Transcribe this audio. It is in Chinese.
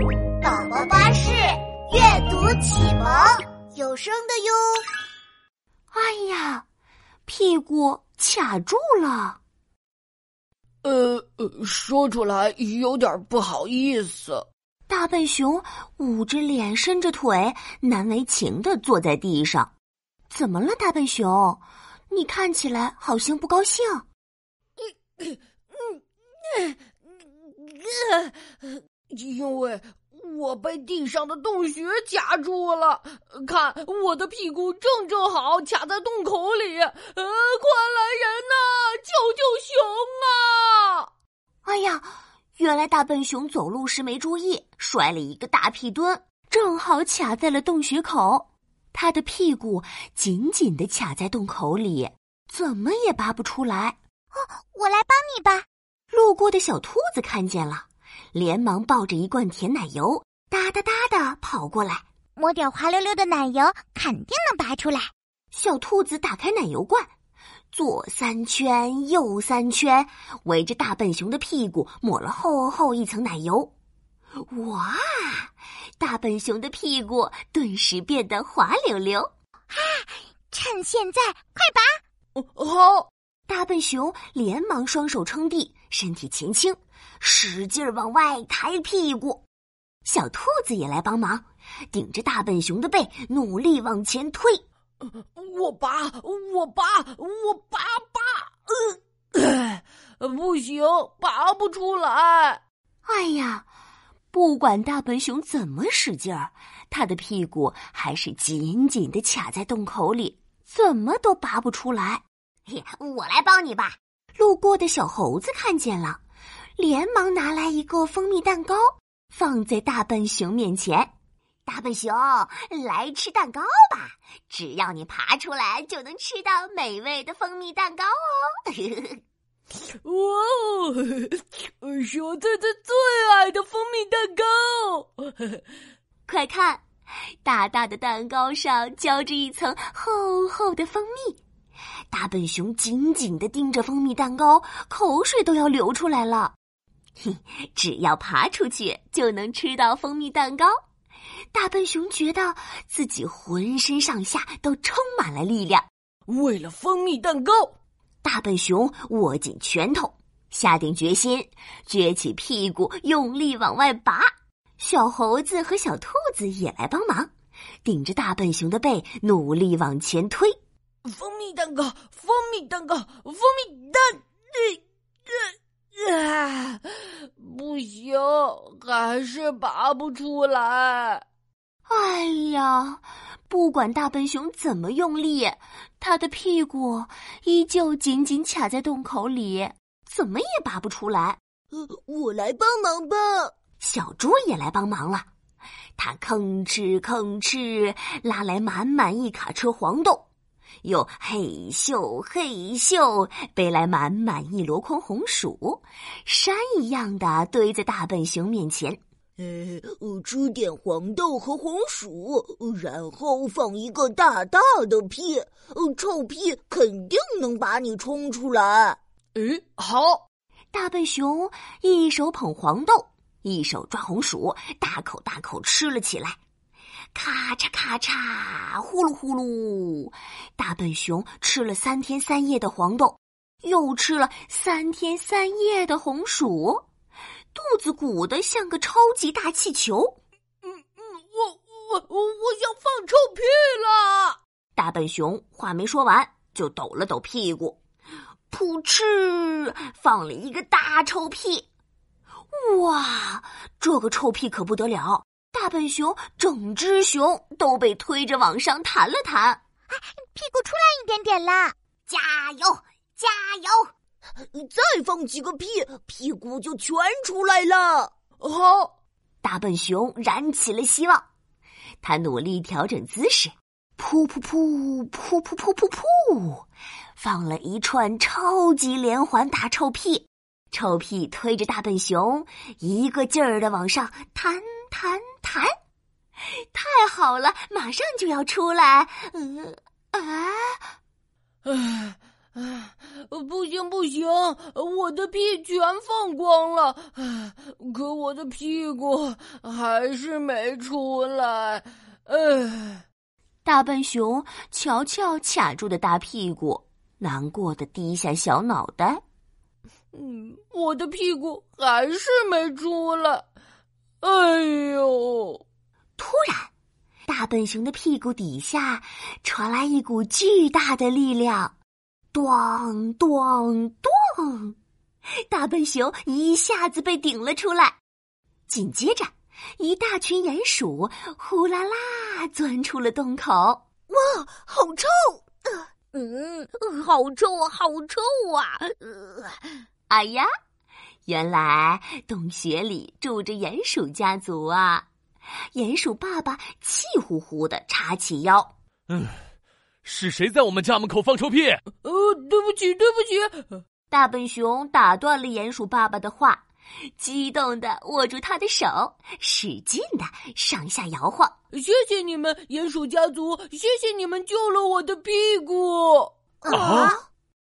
宝宝巴士阅读启蒙有声的哟。哎呀，屁股卡住了。呃呃，说出来有点不好意思。大笨熊捂着脸，伸着腿，难为情的坐在地上。怎么了，大笨熊？你看起来好像不高兴。嗯嗯嗯嗯，因为我被地上的洞穴夹住了，看我的屁股正正好卡在洞口里。呃，快来人呐，救救熊啊！哎呀，原来大笨熊走路时没注意，摔了一个大屁墩，正好卡在了洞穴口。他的屁股紧紧的卡在洞口里，怎么也拔不出来。哦，我来帮你吧。路过的小兔子看见了，连忙抱着一罐甜奶油，哒哒哒的跑过来，抹点滑溜溜的奶油，肯定能拔出来。小兔子打开奶油罐，左三圈，右三圈，围着大笨熊的屁股抹了厚厚一层奶油。哇！大笨熊的屁股顿时变得滑溜溜。啊！趁现在，快拔！哦好！大笨熊连忙双手撑地，身体前倾，使劲往外抬屁股。小兔子也来帮忙，顶着大笨熊的背，努力往前推。我拔，我拔，我拔拔，呃，不行，拔不出来。哎呀！不管大笨熊怎么使劲儿，他的屁股还是紧紧的卡在洞口里，怎么都拔不出来。嘿我来帮你吧。路过的小猴子看见了，连忙拿来一个蜂蜜蛋糕，放在大笨熊面前。大笨熊，来吃蛋糕吧！只要你爬出来，就能吃到美味的蜂蜜蛋糕哦。哇哦，是我最最最爱的蜂蜜蛋糕！快看，大大的蛋糕上浇着一层厚厚的蜂蜜。大笨熊紧紧的盯着蜂蜜蛋糕，口水都要流出来了。嘿，只要爬出去，就能吃到蜂蜜蛋糕。大笨熊觉得自己浑身上下都充满了力量。为了蜂蜜蛋糕。大笨熊握紧拳头，下定决心，撅起屁股，用力往外拔。小猴子和小兔子也来帮忙，顶着大笨熊的背，努力往前推。蜂蜜蛋糕，蜂蜜蛋糕，蜂蜜蛋……啊！不行，还是拔不出来。哎呀！不管大笨熊怎么用力，他的屁股依旧紧紧卡在洞口里，怎么也拔不出来。呃，我来帮忙吧。小猪也来帮忙了，他吭哧吭哧拉来满满一卡车黄豆，又嘿咻嘿咻背来满满一箩筐红薯，山一样的堆在大笨熊面前。呃，吃点黄豆和红薯，然后放一个大大的屁，呃，臭屁肯定能把你冲出来。嗯，好！大笨熊一手捧黄豆，一手抓红薯，大口大口吃了起来。咔嚓咔嚓，呼噜呼噜，大笨熊吃了三天三夜的黄豆，又吃了三天三夜的红薯。肚子鼓得像个超级大气球，嗯嗯，我我我我想放臭屁了！大笨熊话没说完，就抖了抖屁股，噗嗤，放了一个大臭屁。哇，这个臭屁可不得了！大笨熊整只熊都被推着往上弹了弹，屁股出来一点点了，加油，加油！再放几个屁，屁股就全出来了。好，大笨熊燃起了希望。他努力调整姿势，噗噗噗噗噗噗噗噗，放了一串超级连环大臭屁。臭屁推着大笨熊一个劲儿的往上弹弹弹，太好了，马上就要出来。嗯啊，唉。唉，不行不行，我的屁全放光了，可我的屁股还是没出来。唉，大笨熊乔乔卡住的大屁股，难过的低下小脑袋。嗯，我的屁股还是没出来。哎呦！突然，大笨熊的屁股底下传来一股巨大的力量。咚咚咚！大笨熊一下子被顶了出来，紧接着，一大群鼹鼠呼啦啦钻出了洞口。哇，好臭！嗯，好臭啊，好臭啊！哎呀，原来洞穴里住着鼹鼠家族啊！鼹鼠爸爸气呼呼的叉起腰，嗯。是谁在我们家门口放臭屁？呃，对不起，对不起。大笨熊打断了鼹鼠爸爸的话，激动的握住他的手，使劲的上下摇晃。谢谢你们，鼹鼠家族，谢谢你们救了我的屁股。啊！